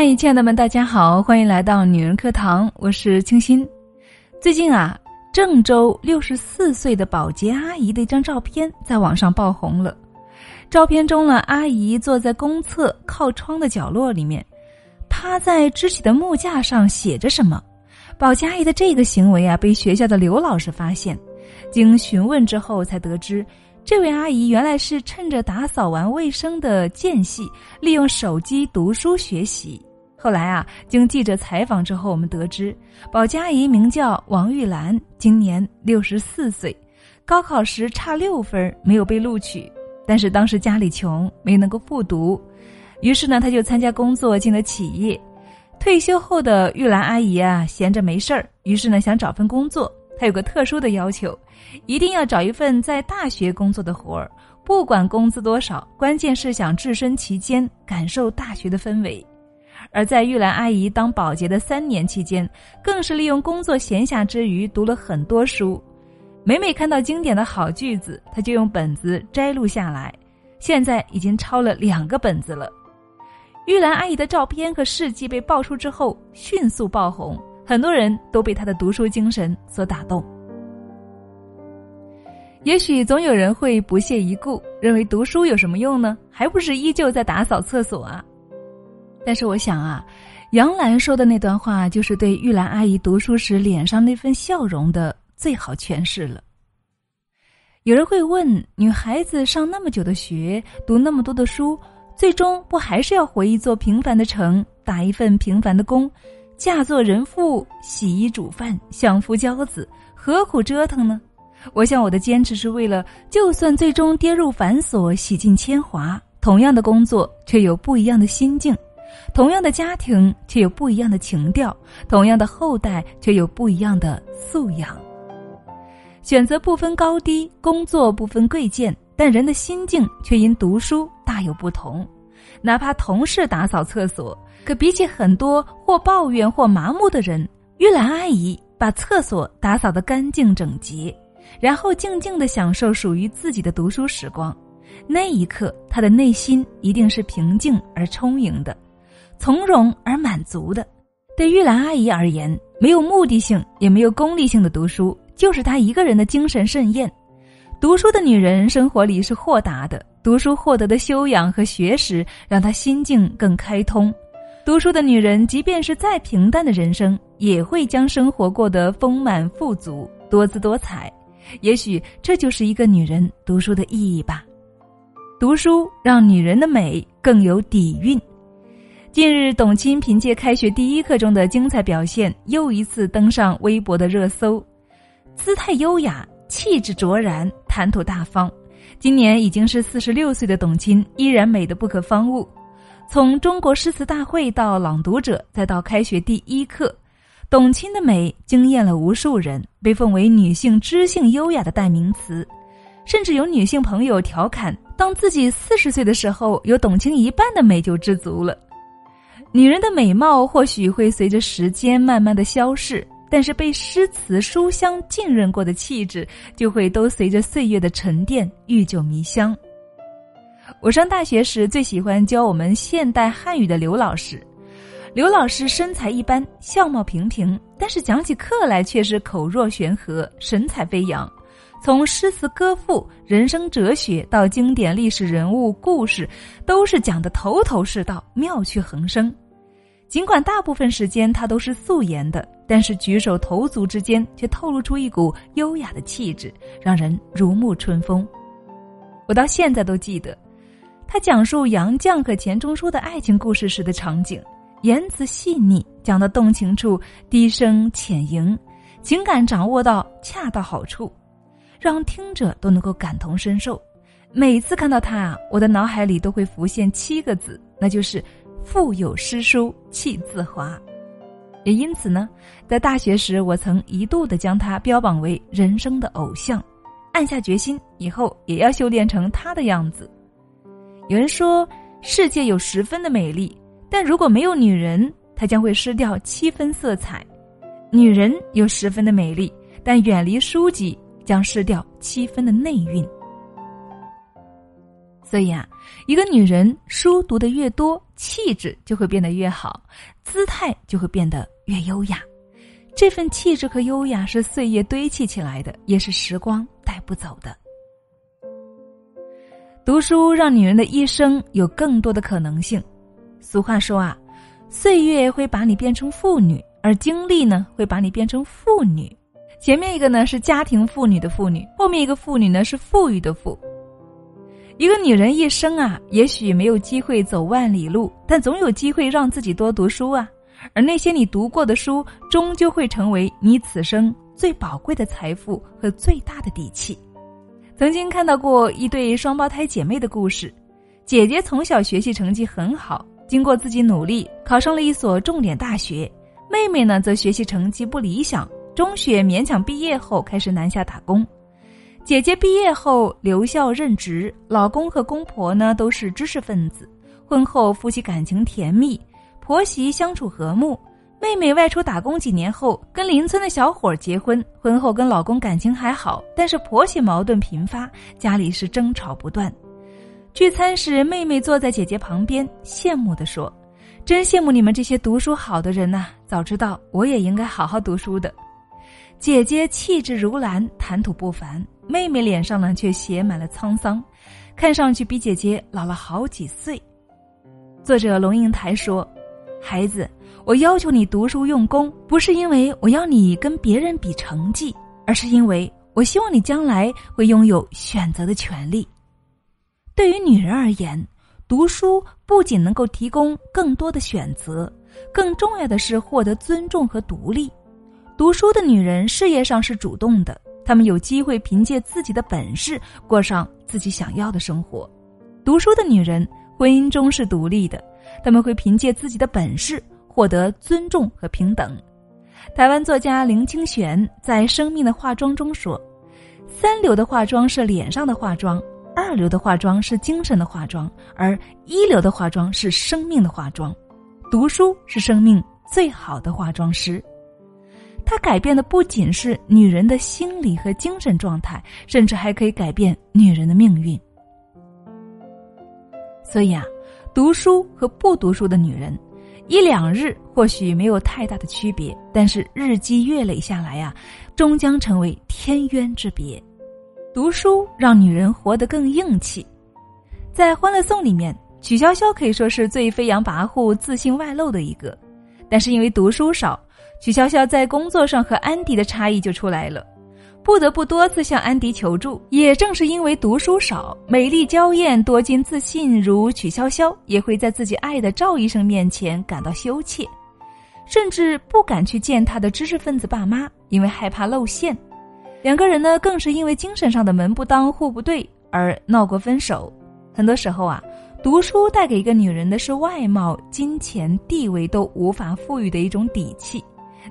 嗨，亲爱的们，大家好，欢迎来到女人课堂，我是清新。最近啊，郑州六十四岁的保洁阿姨的一张照片在网上爆红了。照片中呢，阿姨坐在公厕靠窗的角落里面，趴在支起的木架上写着什么。保洁阿姨的这个行为啊，被学校的刘老师发现，经询问之后才得知。这位阿姨原来是趁着打扫完卫生的间隙，利用手机读书学习。后来啊，经记者采访之后，我们得知，保洁阿姨名叫王玉兰，今年六十四岁，高考时差六分没有被录取，但是当时家里穷，没能够复读，于是呢，她就参加工作进了企业。退休后的玉兰阿姨啊，闲着没事儿，于是呢，想找份工作。她有个特殊的要求。一定要找一份在大学工作的活儿，不管工资多少，关键是想置身其间，感受大学的氛围。而在玉兰阿姨当保洁的三年期间，更是利用工作闲暇之余读了很多书。每每看到经典的好句子，她就用本子摘录下来。现在已经抄了两个本子了。玉兰阿姨的照片和事迹被爆出之后，迅速爆红，很多人都被她的读书精神所打动。也许总有人会不屑一顾，认为读书有什么用呢？还不是依旧在打扫厕所啊！但是我想啊，杨澜说的那段话，就是对玉兰阿姨读书时脸上那份笑容的最好诠释了。有人会问：女孩子上那么久的学，读那么多的书，最终不还是要回一座平凡的城，打一份平凡的工，嫁做人妇，洗衣煮饭，相夫教子，何苦折腾呢？我想，我的坚持是为了，就算最终跌入繁琐、洗尽铅华，同样的工作却有不一样的心境，同样的家庭却有不一样的情调，同样的后代却有不一样的素养。选择不分高低，工作不分贵贱，但人的心境却因读书大有不同。哪怕同是打扫厕所，可比起很多或抱怨或麻木的人，玉兰阿姨把厕所打扫得干净整洁。然后静静的享受属于自己的读书时光，那一刻，他的内心一定是平静而充盈的，从容而满足的。对玉兰阿姨而言，没有目的性也没有功利性的读书，就是她一个人的精神盛宴。读书的女人生活里是豁达的，读书获得的修养和学识让她心境更开通。读书的女人，即便是再平淡的人生，也会将生活过得丰满富足、多姿多彩。也许这就是一个女人读书的意义吧。读书让女人的美更有底蕴。近日，董卿凭借开学第一课中的精彩表现，又一次登上微博的热搜。姿态优雅，气质卓然，谈吐大方。今年已经是四十六岁的董卿，依然美得不可方物。从中国诗词大会到朗读者，再到开学第一课。董卿的美惊艳了无数人，被奉为女性知性优雅的代名词，甚至有女性朋友调侃：当自己四十岁的时候，有董卿一半的美就知足了。女人的美貌或许会随着时间慢慢的消逝，但是被诗词书香浸润过的气质，就会都随着岁月的沉淀愈久弥香。我上大学时最喜欢教我们现代汉语的刘老师。刘老师身材一般，相貌平平，但是讲起课来却是口若悬河，神采飞扬。从诗词歌赋、人生哲学到经典历史人物故事，都是讲得头头是道，妙趣横生。尽管大部分时间他都是素颜的，但是举手投足之间却透露出一股优雅的气质，让人如沐春风。我到现在都记得，他讲述杨绛和钱钟书的爱情故事时的场景。言辞细腻，讲的动情处低声浅吟，情感掌握到恰到好处，让听者都能够感同身受。每次看到他啊，我的脑海里都会浮现七个字，那就是“腹有诗书气自华”。也因此呢，在大学时，我曾一度的将他标榜为人生的偶像，暗下决心以后也要修炼成他的样子。有人说，世界有十分的美丽。但如果没有女人，她将会失掉七分色彩；女人有十分的美丽，但远离书籍将失掉七分的内蕴。所以啊，一个女人书读的越多，气质就会变得越好，姿态就会变得越优雅。这份气质和优雅是岁月堆砌起来的，也是时光带不走的。读书让女人的一生有更多的可能性。俗话说啊，岁月会把你变成妇女，而经历呢会把你变成妇女。前面一个呢是家庭妇女的妇女，后面一个妇女呢是富裕的富。一个女人一生啊，也许没有机会走万里路，但总有机会让自己多读书啊。而那些你读过的书，终究会成为你此生最宝贵的财富和最大的底气。曾经看到过一对双胞胎姐妹的故事，姐姐从小学习成绩很好，经过自己努力考上了一所重点大学，妹妹呢则学习成绩不理想，中学勉强毕业后开始南下打工。姐姐毕业后留校任职，老公和公婆呢都是知识分子。婚后夫妻感情甜蜜，婆媳相处和睦。妹妹外出打工几年后，跟邻村的小伙结婚。婚后跟老公感情还好，但是婆媳矛盾频发，家里是争吵不断。聚餐时，妹妹坐在姐姐旁边，羡慕地说：“真羡慕你们这些读书好的人呐！早知道我也应该好好读书的。”姐姐气质如兰，谈吐不凡。妹妹脸上呢，却写满了沧桑，看上去比姐姐老了好几岁。作者龙应台说：“孩子，我要求你读书用功，不是因为我要你跟别人比成绩，而是因为我希望你将来会拥有选择的权利。对于女人而言，读书不仅能够提供更多的选择，更重要的是获得尊重和独立。读书的女人事业上是主动的。”她们有机会凭借自己的本事过上自己想要的生活。读书的女人婚姻中是独立的，他们会凭借自己的本事获得尊重和平等。台湾作家林清玄在《生命的化妆》中说：“三流的化妆是脸上的化妆，二流的化妆是精神的化妆，而一流的化妆是生命的化妆。读书是生命最好的化妆师。”它改变的不仅是女人的心理和精神状态，甚至还可以改变女人的命运。所以啊，读书和不读书的女人，一两日或许没有太大的区别，但是日积月累下来呀，终将成为天渊之别。读书让女人活得更硬气。在《欢乐颂》里面，曲筱绡可以说是最飞扬跋扈、自信外露的一个，但是因为读书少。曲筱绡在工作上和安迪的差异就出来了，不得不多次向安迪求助。也正是因为读书少、美丽娇艳、多金自信如曲筱绡，也会在自己爱的赵医生面前感到羞怯，甚至不敢去见他的知识分子爸妈，因为害怕露馅。两个人呢，更是因为精神上的门不当户不对而闹过分手。很多时候啊，读书带给一个女人的是外貌、金钱、地位都无法赋予的一种底气。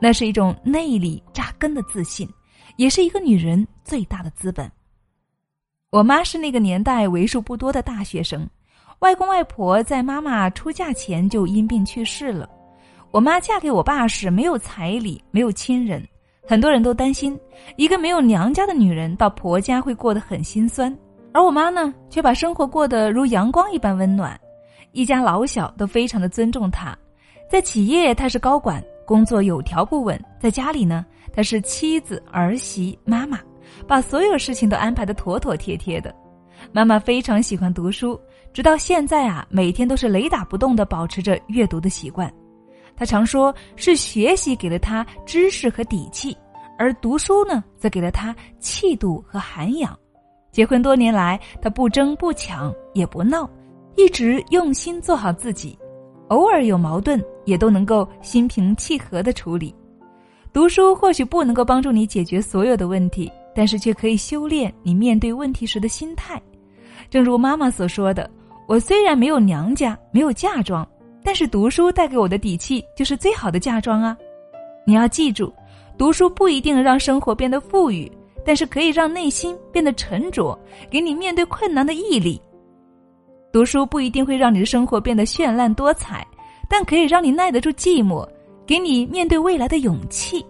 那是一种内里扎根的自信，也是一个女人最大的资本。我妈是那个年代为数不多的大学生，外公外婆在妈妈出嫁前就因病去世了。我妈嫁给我爸时没有彩礼，没有亲人，很多人都担心一个没有娘家的女人到婆家会过得很心酸。而我妈呢，却把生活过得如阳光一般温暖，一家老小都非常的尊重她。在企业，她是高管。工作有条不紊，在家里呢，她是妻子、儿媳、妈妈，把所有事情都安排的妥妥帖帖的。妈妈非常喜欢读书，直到现在啊，每天都是雷打不动的保持着阅读的习惯。她常说，是学习给了她知识和底气，而读书呢，则给了她气度和涵养。结婚多年来，她不争不抢也不闹，一直用心做好自己。偶尔有矛盾，也都能够心平气和的处理。读书或许不能够帮助你解决所有的问题，但是却可以修炼你面对问题时的心态。正如妈妈所说的：“我虽然没有娘家，没有嫁妆，但是读书带给我的底气就是最好的嫁妆啊！”你要记住，读书不一定让生活变得富裕，但是可以让内心变得沉着，给你面对困难的毅力。读书不一定会让你的生活变得绚烂多彩，但可以让你耐得住寂寞，给你面对未来的勇气。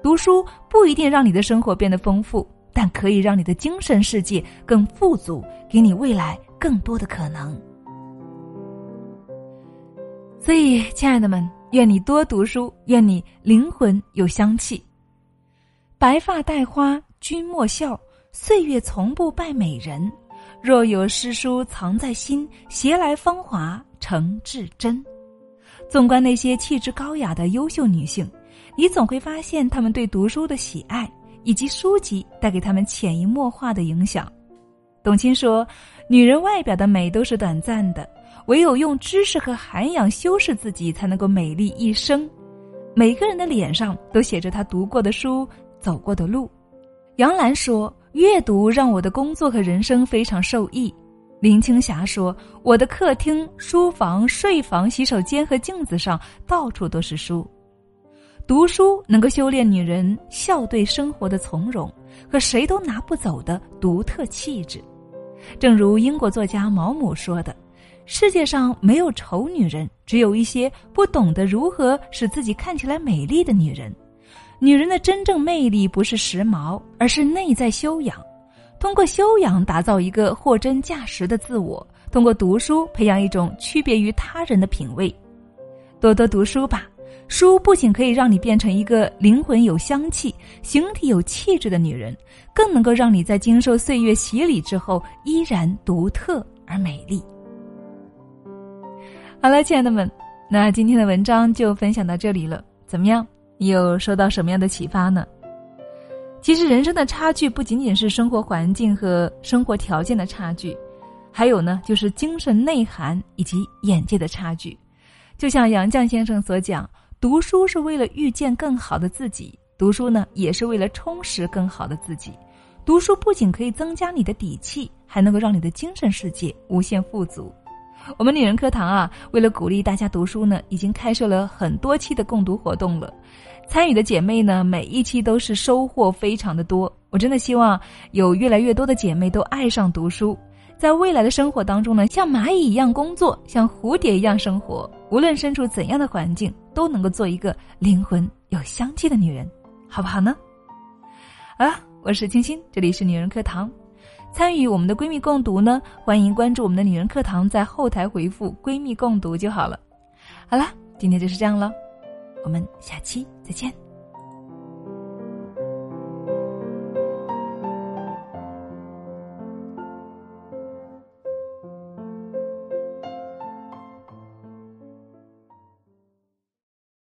读书不一定让你的生活变得丰富，但可以让你的精神世界更富足，给你未来更多的可能。所以，亲爱的们，愿你多读书，愿你灵魂有香气。白发戴花君莫笑，岁月从不败美人。若有诗书藏在心，携来芳华成至真。纵观那些气质高雅的优秀女性，你总会发现她们对读书的喜爱，以及书籍带给她们潜移默化的影响。董卿说：“女人外表的美都是短暂的。”唯有用知识和涵养修饰自己，才能够美丽一生。每个人的脸上都写着他读过的书、走过的路。杨澜说：“阅读让我的工作和人生非常受益。”林青霞说：“我的客厅、书房、睡房、洗手间和镜子上到处都是书。读书能够修炼女人笑对生活的从容和谁都拿不走的独特气质。”正如英国作家毛姆说的。世界上没有丑女人，只有一些不懂得如何使自己看起来美丽的女人。女人的真正魅力不是时髦，而是内在修养。通过修养打造一个货真价实的自我，通过读书培养一种区别于他人的品味。多多读书吧，书不仅可以让你变成一个灵魂有香气、形体有气质的女人，更能够让你在经受岁月洗礼之后依然独特而美丽。好了，亲爱的们，那今天的文章就分享到这里了。怎么样？你有受到什么样的启发呢？其实，人生的差距不仅仅是生活环境和生活条件的差距，还有呢，就是精神内涵以及眼界的差距。就像杨绛先生所讲，读书是为了遇见更好的自己，读书呢，也是为了充实更好的自己。读书不仅可以增加你的底气，还能够让你的精神世界无限富足。我们女人课堂啊，为了鼓励大家读书呢，已经开设了很多期的共读活动了。参与的姐妹呢，每一期都是收获非常的多。我真的希望有越来越多的姐妹都爱上读书，在未来的生活当中呢，像蚂蚁一样工作，像蝴蝶一样生活。无论身处怎样的环境，都能够做一个灵魂有香气的女人，好不好呢？好了，我是清新，这里是女人课堂。参与我们的闺蜜共读呢，欢迎关注我们的女人课堂，在后台回复“闺蜜共读”就好了。好了，今天就是这样了，我们下期再见。